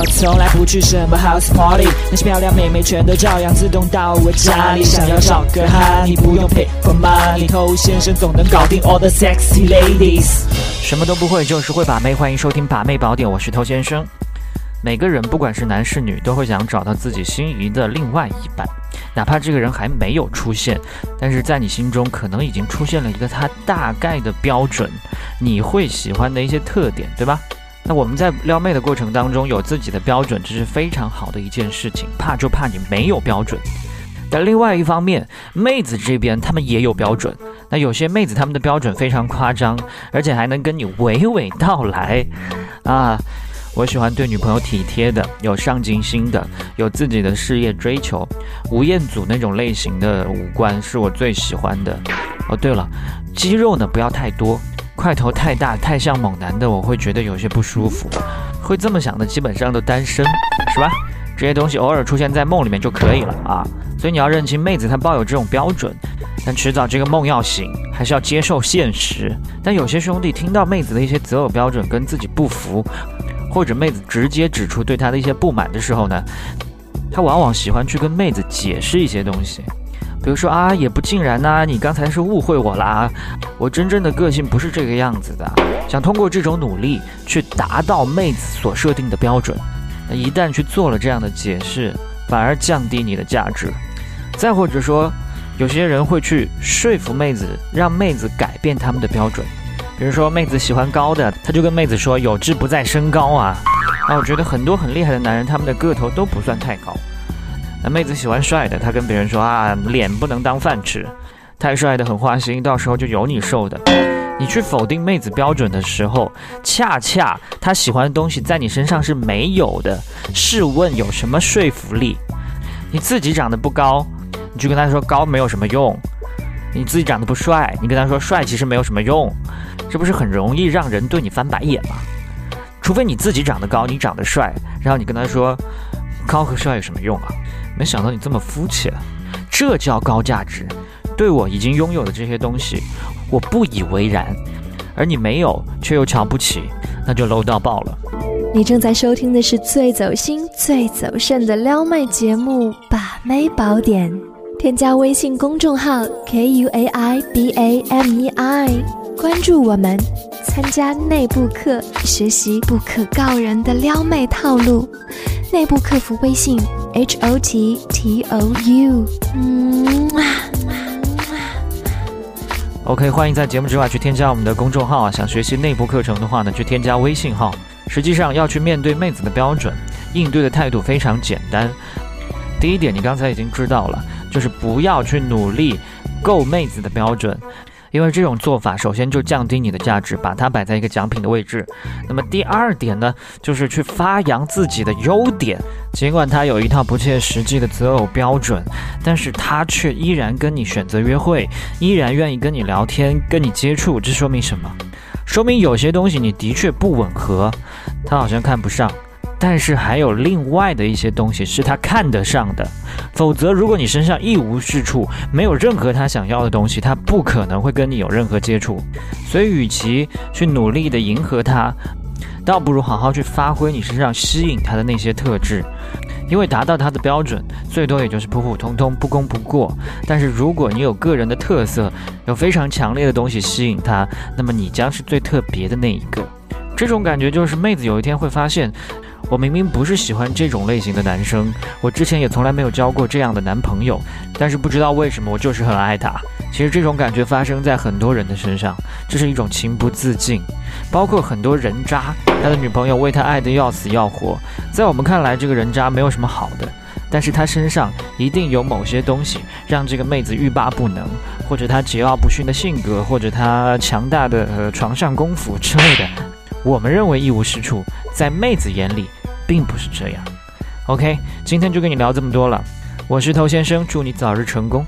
我从来不去什么 house party，那些漂亮妹妹全都照样自动到我家里。想要找个哈，你不用 pay for money，偷先生总能搞定 all the sexy ladies。什么都不会，就是会把妹。欢迎收听把妹宝典，我是偷先生。每个人不管是男是女，都会想找到自己心仪的另外一半，哪怕这个人还没有出现，但是在你心中可能已经出现了一个他大概的标准，你会喜欢的一些特点，对吧？那我们在撩妹的过程当中有自己的标准，这是非常好的一件事情。怕就怕你没有标准。但另外一方面，妹子这边他们也有标准。那有些妹子他们的标准非常夸张，而且还能跟你娓娓道来啊。我喜欢对女朋友体贴的，有上进心的，有自己的事业追求。吴彦祖那种类型的五官是我最喜欢的。哦，对了，肌肉呢不要太多，块头太大太像猛男的，我会觉得有些不舒服。会这么想的基本上都单身，是吧？这些东西偶尔出现在梦里面就可以了啊。所以你要认清妹子她抱有这种标准，但迟早这个梦要醒，还是要接受现实。但有些兄弟听到妹子的一些择偶标准跟自己不符。或者妹子直接指出对他的一些不满的时候呢，他往往喜欢去跟妹子解释一些东西，比如说啊，也不尽然呐，你刚才是误会我啦，我真正的个性不是这个样子的，想通过这种努力去达到妹子所设定的标准，那一旦去做了这样的解释，反而降低你的价值。再或者说，有些人会去说服妹子，让妹子改变他们的标准。比如说，妹子喜欢高的，他就跟妹子说：“有志不在身高啊。”那我觉得很多很厉害的男人，他们的个头都不算太高。那妹子喜欢帅的，他跟别人说：“啊，脸不能当饭吃，太帅的很花心，到时候就有你受的。”你去否定妹子标准的时候，恰恰他喜欢的东西在你身上是没有的。试问有什么说服力？你自己长得不高，你就跟他说高没有什么用；你自己长得不帅，你跟他说帅其实没有什么用。这不是很容易让人对你翻白眼吗？除非你自己长得高，你长得帅，然后你跟他说高和帅有什么用啊？没想到你这么肤浅，这叫高价值。对我已经拥有的这些东西，我不以为然，而你没有却又瞧不起，那就 low 到爆了。你正在收听的是最走心、最走肾的撩妹节目《把妹宝典》，添加微信公众号 k u a i b a m e i。关注我们，参加内部课，学习不可告人的撩妹套路。内部客服微信：h o t t o u。嗯，OK，欢迎在节目之外去添加我们的公众号啊！想学习内部课程的话呢，去添加微信号。实际上要去面对妹子的标准，应对的态度非常简单。第一点，你刚才已经知道了，就是不要去努力够妹子的标准。因为这种做法，首先就降低你的价值，把它摆在一个奖品的位置。那么第二点呢，就是去发扬自己的优点。尽管他有一套不切实际的择偶标准，但是他却依然跟你选择约会，依然愿意跟你聊天、跟你接触。这说明什么？说明有些东西你的确不吻合，他好像看不上。但是还有另外的一些东西是他看得上的，否则如果你身上一无是处，没有任何他想要的东西，他不可能会跟你有任何接触。所以，与其去努力的迎合他，倒不如好好去发挥你身上吸引他的那些特质，因为达到他的标准，最多也就是普普通通、不攻不过。但是如果你有个人的特色，有非常强烈的东西吸引他，那么你将是最特别的那一个。这种感觉就是妹子有一天会发现。我明明不是喜欢这种类型的男生，我之前也从来没有交过这样的男朋友，但是不知道为什么我就是很爱他。其实这种感觉发生在很多人的身上，这是一种情不自禁。包括很多人渣，他的女朋友为他爱得要死要活，在我们看来这个人渣没有什么好的，但是他身上一定有某些东西让这个妹子欲罢不能，或者他桀骜不驯的性格，或者他强大的呃床上功夫之类的。我们认为一无是处，在妹子眼里。并不是这样。OK，今天就跟你聊这么多了。我是头先生，祝你早日成功。